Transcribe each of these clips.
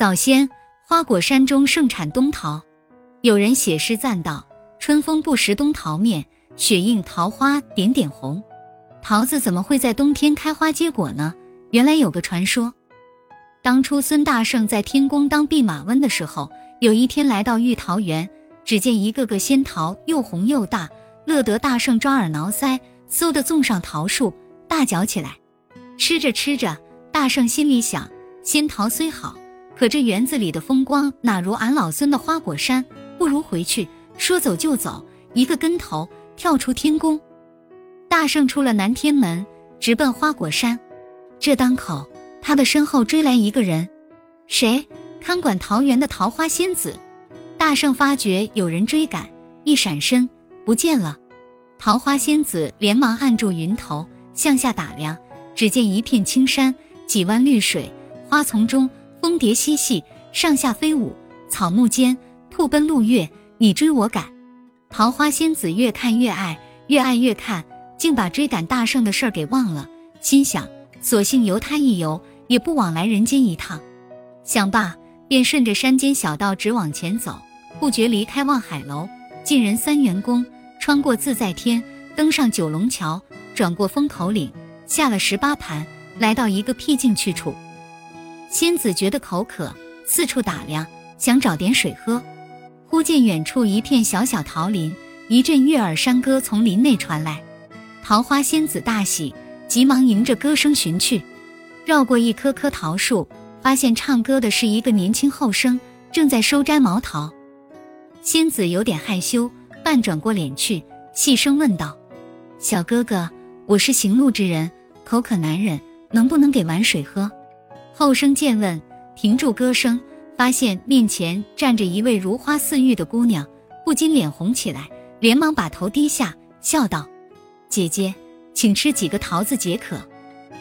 早先花果山中盛产冬桃，有人写诗赞道：“春风不识冬桃面，雪映桃花点点红。”桃子怎么会在冬天开花结果呢？原来有个传说，当初孙大圣在天宫当弼马温的时候，有一天来到玉桃园，只见一个个仙桃又红又大，乐得大圣抓耳挠腮，嗖的纵上桃树，大嚼起来。吃着吃着，大圣心里想：仙桃虽好，可这园子里的风光哪如俺老孙的花果山？不如回去。说走就走，一个跟头跳出天宫。大圣出了南天门，直奔花果山。这当口，他的身后追来一个人，谁？看管桃园的桃花仙子。大圣发觉有人追赶，一闪身不见了。桃花仙子连忙按住云头，向下打量，只见一片青山，几湾绿水，花丛中蜂蝶嬉戏，上下飞舞，草木间兔奔鹿跃，你追我赶。桃花仙子越看越爱，越爱越看。竟把追赶大圣的事儿给忘了，心想：索性由他一游，也不往来人间一趟。想罢，便顺着山间小道直往前走，不觉离开望海楼，进人三元宫，穿过自在天，登上九龙桥，转过风口岭，下了十八盘，来到一个僻静去处。仙子觉得口渴，四处打量，想找点水喝。忽见远处一片小小桃林，一阵悦耳山歌从林内传来。桃花仙子大喜，急忙迎着歌声寻去，绕过一棵棵桃树，发现唱歌的是一个年轻后生，正在收摘毛桃。仙子有点害羞，半转过脸去，细声问道：“小哥哥，我是行路之人，口渴难忍，能不能给碗水喝？”后生见问，停住歌声，发现面前站着一位如花似玉的姑娘，不禁脸红起来，连忙把头低下，笑道。姐姐，请吃几个桃子解渴。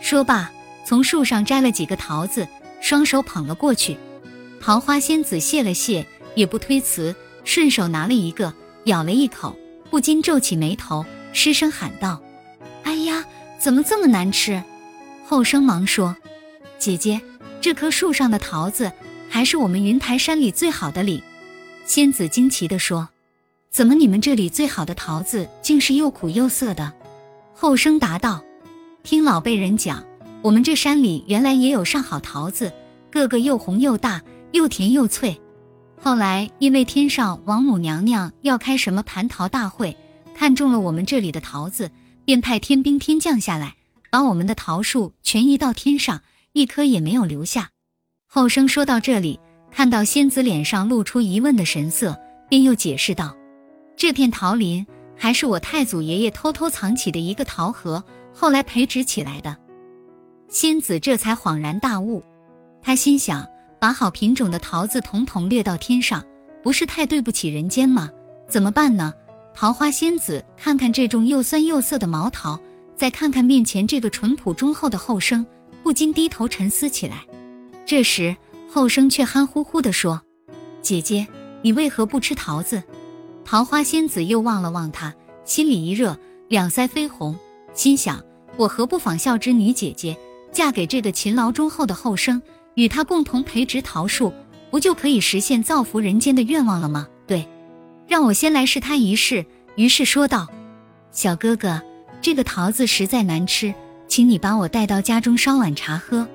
说罢，从树上摘了几个桃子，双手捧了过去。桃花仙子谢了谢，也不推辞，顺手拿了一个，咬了一口，不禁皱起眉头，失声喊道：“哎呀，怎么这么难吃？”后生忙说：“姐姐，这棵树上的桃子还是我们云台山里最好的哩。”仙子惊奇地说。怎么，你们这里最好的桃子竟是又苦又涩的？后生答道：“听老辈人讲，我们这山里原来也有上好桃子，个个又红又大，又甜又脆。后来因为天上王母娘娘要开什么蟠桃大会，看中了我们这里的桃子，便派天兵天将下来，把我们的桃树全移到天上，一颗也没有留下。”后生说到这里，看到仙子脸上露出疑问的神色，便又解释道。这片桃林还是我太祖爷爷偷偷藏起的一个桃核，后来培植起来的。仙子这才恍然大悟，他心想：把好品种的桃子统统掠到天上，不是太对不起人间吗？怎么办呢？桃花仙子看看这种又酸又涩的毛桃，再看看面前这个淳朴忠厚的后生，不禁低头沉思起来。这时，后生却憨乎乎地说：“姐姐，你为何不吃桃子？”桃花仙子又望了望他，心里一热，两腮绯红，心想：我何不仿效之女姐姐，嫁给这个勤劳忠厚的后生，与他共同培植桃树，不就可以实现造福人间的愿望了吗？对，让我先来试他一试。于是说道：“小哥哥，这个桃子实在难吃，请你把我带到家中烧碗茶喝。”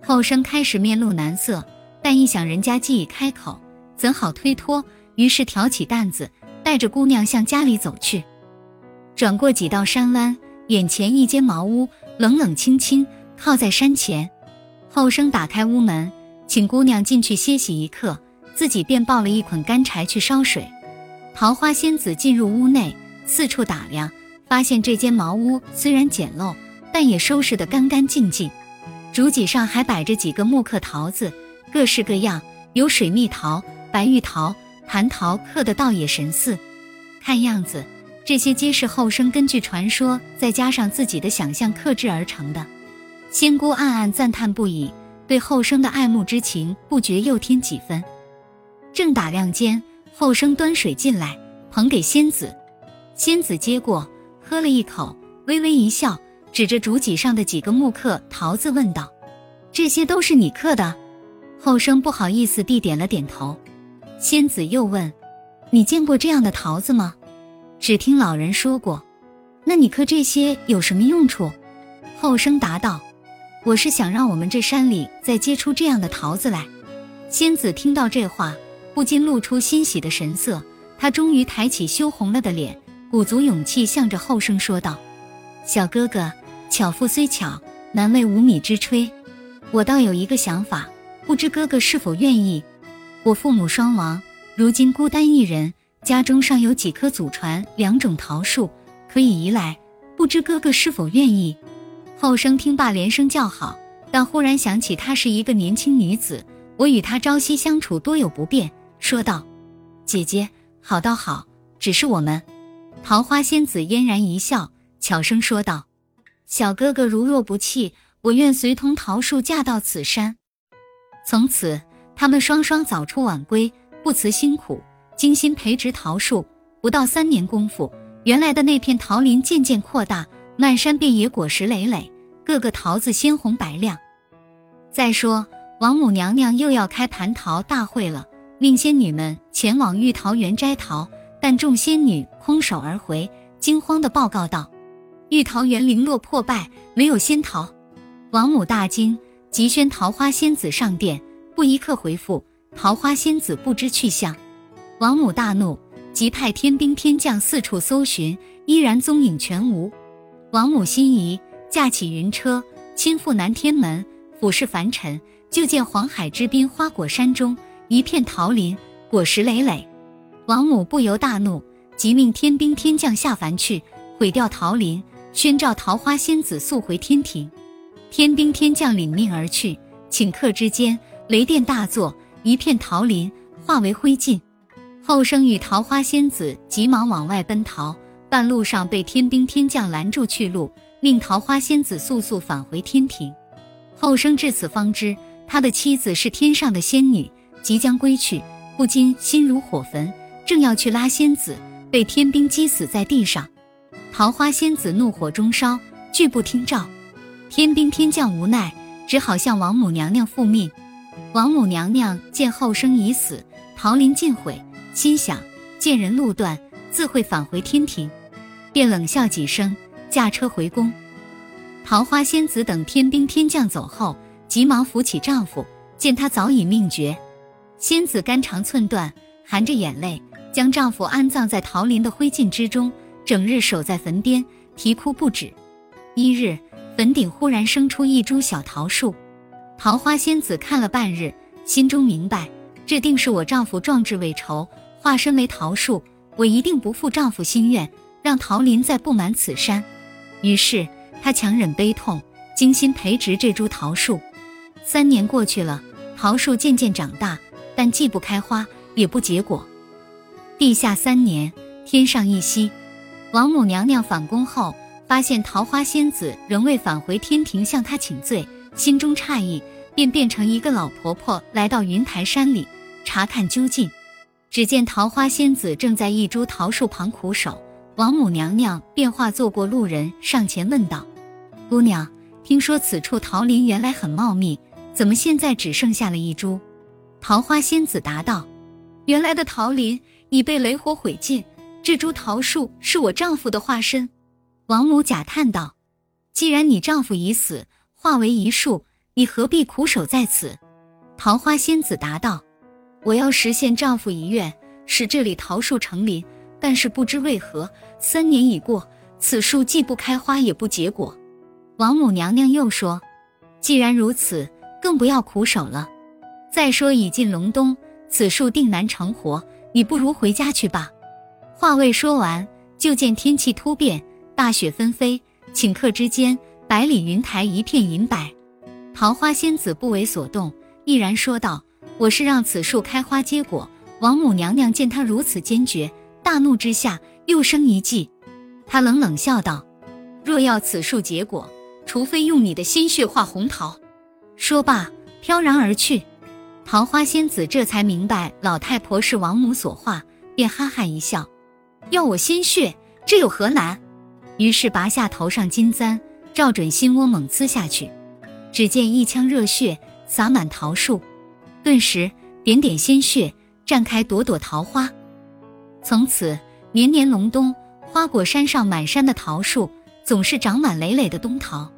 后生开始面露难色，但一想人家既已开口，怎好推脱？于是挑起担子。带着姑娘向家里走去，转过几道山弯，眼前一间茅屋，冷冷清清，靠在山前。后生打开屋门，请姑娘进去歇息一刻，自己便抱了一捆干柴去烧水。桃花仙子进入屋内，四处打量，发现这间茅屋虽然简陋，但也收拾得干干净净。竹几上还摆着几个木刻桃子，各式各样，有水蜜桃、白玉桃。蟠桃刻的倒也神似，看样子这些皆是后生根据传说，再加上自己的想象刻制而成的。仙姑暗暗赞叹不已，对后生的爱慕之情不觉又添几分。正打量间，后生端水进来，捧给仙子。仙子接过，喝了一口，微微一笑，指着竹几上的几个木刻桃子问道：“这些都是你刻的？”后生不好意思地点了点头。仙子又问：“你见过这样的桃子吗？”只听老人说过。那你刻这些有什么用处？后生答道：“我是想让我们这山里再结出这样的桃子来。”仙子听到这话，不禁露出欣喜的神色。她终于抬起羞红了的脸，鼓足勇气向着后生说道：“小哥哥，巧妇虽巧，难为无米之炊。我倒有一个想法，不知哥哥是否愿意？我父母双亡，如今孤单一人，家中尚有几棵祖传两种桃树。”可以移来，不知哥哥是否愿意？后生听罢连声叫好，但忽然想起她是一个年轻女子，我与她朝夕相处多有不便，说道：“姐姐，好倒好，只是我们。”桃花仙子嫣然一笑，悄声说道：“小哥哥如若不弃，我愿随同桃树嫁到此山。”从此，他们双双早出晚归，不辞辛苦，精心培植桃树，不到三年功夫。原来的那片桃林渐渐扩大，漫山遍野果实累累，个个桃子鲜红白亮。再说王母娘娘又要开蟠桃大会了，命仙女们前往玉桃园摘桃，但众仙女空手而回，惊慌地报告道：“玉桃园零落破败，没有仙桃。”王母大惊，急宣桃花仙子上殿，不一刻回复，桃花仙子不知去向。王母大怒。即派天兵天将四处搜寻，依然踪影全无。王母心仪，驾起云车，亲赴南天门，俯视凡尘，就见黄海之滨花果山中一片桃林，果实累累。王母不由大怒，即命天兵天将下凡去毁掉桃林，宣召桃花仙子速回天庭。天兵天将领命而去，顷刻之间，雷电大作，一片桃林化为灰烬。后生与桃花仙子急忙往外奔逃，半路上被天兵天将拦住去路，命桃花仙子速速返回天庭。后生至此方知他的妻子是天上的仙女，即将归去，不禁心如火焚，正要去拉仙子，被天兵击死在地上。桃花仙子怒火中烧，拒不听召。天兵天将无奈，只好向王母娘娘复命。王母娘娘见后生已死，桃林尽毁。心想见人路断，自会返回天庭，便冷笑几声，驾车回宫。桃花仙子等天兵天将走后，急忙扶起丈夫，见他早已命绝。仙子肝肠寸断，含着眼泪，将丈夫安葬在桃林的灰烬之中，整日守在坟边，啼哭不止。一日，坟顶忽然生出一株小桃树，桃花仙子看了半日，心中明白，这定是我丈夫壮志未酬。化身为桃树，我一定不负丈夫心愿，让桃林再布满此山。于是她强忍悲痛，精心培植这株桃树。三年过去了，桃树渐渐长大，但既不开花，也不结果。地下三年，天上一夕，王母娘娘返宫后，发现桃花仙子仍未返回天庭向她请罪，心中诧异，便变成一个老婆婆来到云台山里查看究竟。只见桃花仙子正在一株桃树旁苦守，王母娘娘便化作过路人上前问道：“姑娘，听说此处桃林原来很茂密，怎么现在只剩下了一株？”桃花仙子答道：“原来的桃林已被雷火毁尽，这株桃树是我丈夫的化身。”王母假叹道：“既然你丈夫已死，化为一树，你何必苦守在此？”桃花仙子答道。我要实现丈夫遗愿，使这里桃树成林。但是不知为何，三年已过，此树既不开花，也不结果。王母娘娘又说：“既然如此，更不要苦守了。再说已近隆冬，此树定难成活，你不如回家去吧。”话未说完，就见天气突变，大雪纷飞，顷刻之间，百里云台一片银白。桃花仙子不为所动，毅然说道。我是让此树开花结果。王母娘娘见他如此坚决，大怒之下又生一计。她冷冷笑道：“若要此树结果，除非用你的鲜血化红桃。”说罢，飘然而去。桃花仙子这才明白老太婆是王母所化，便哈哈一笑：“要我鲜血，这有何难？”于是拔下头上金簪，照准心窝猛刺下去。只见一腔热血洒满桃树。顿时点点鲜血，绽开朵朵桃花。从此年年隆冬，花果山上满山的桃树总是长满累累的冬桃。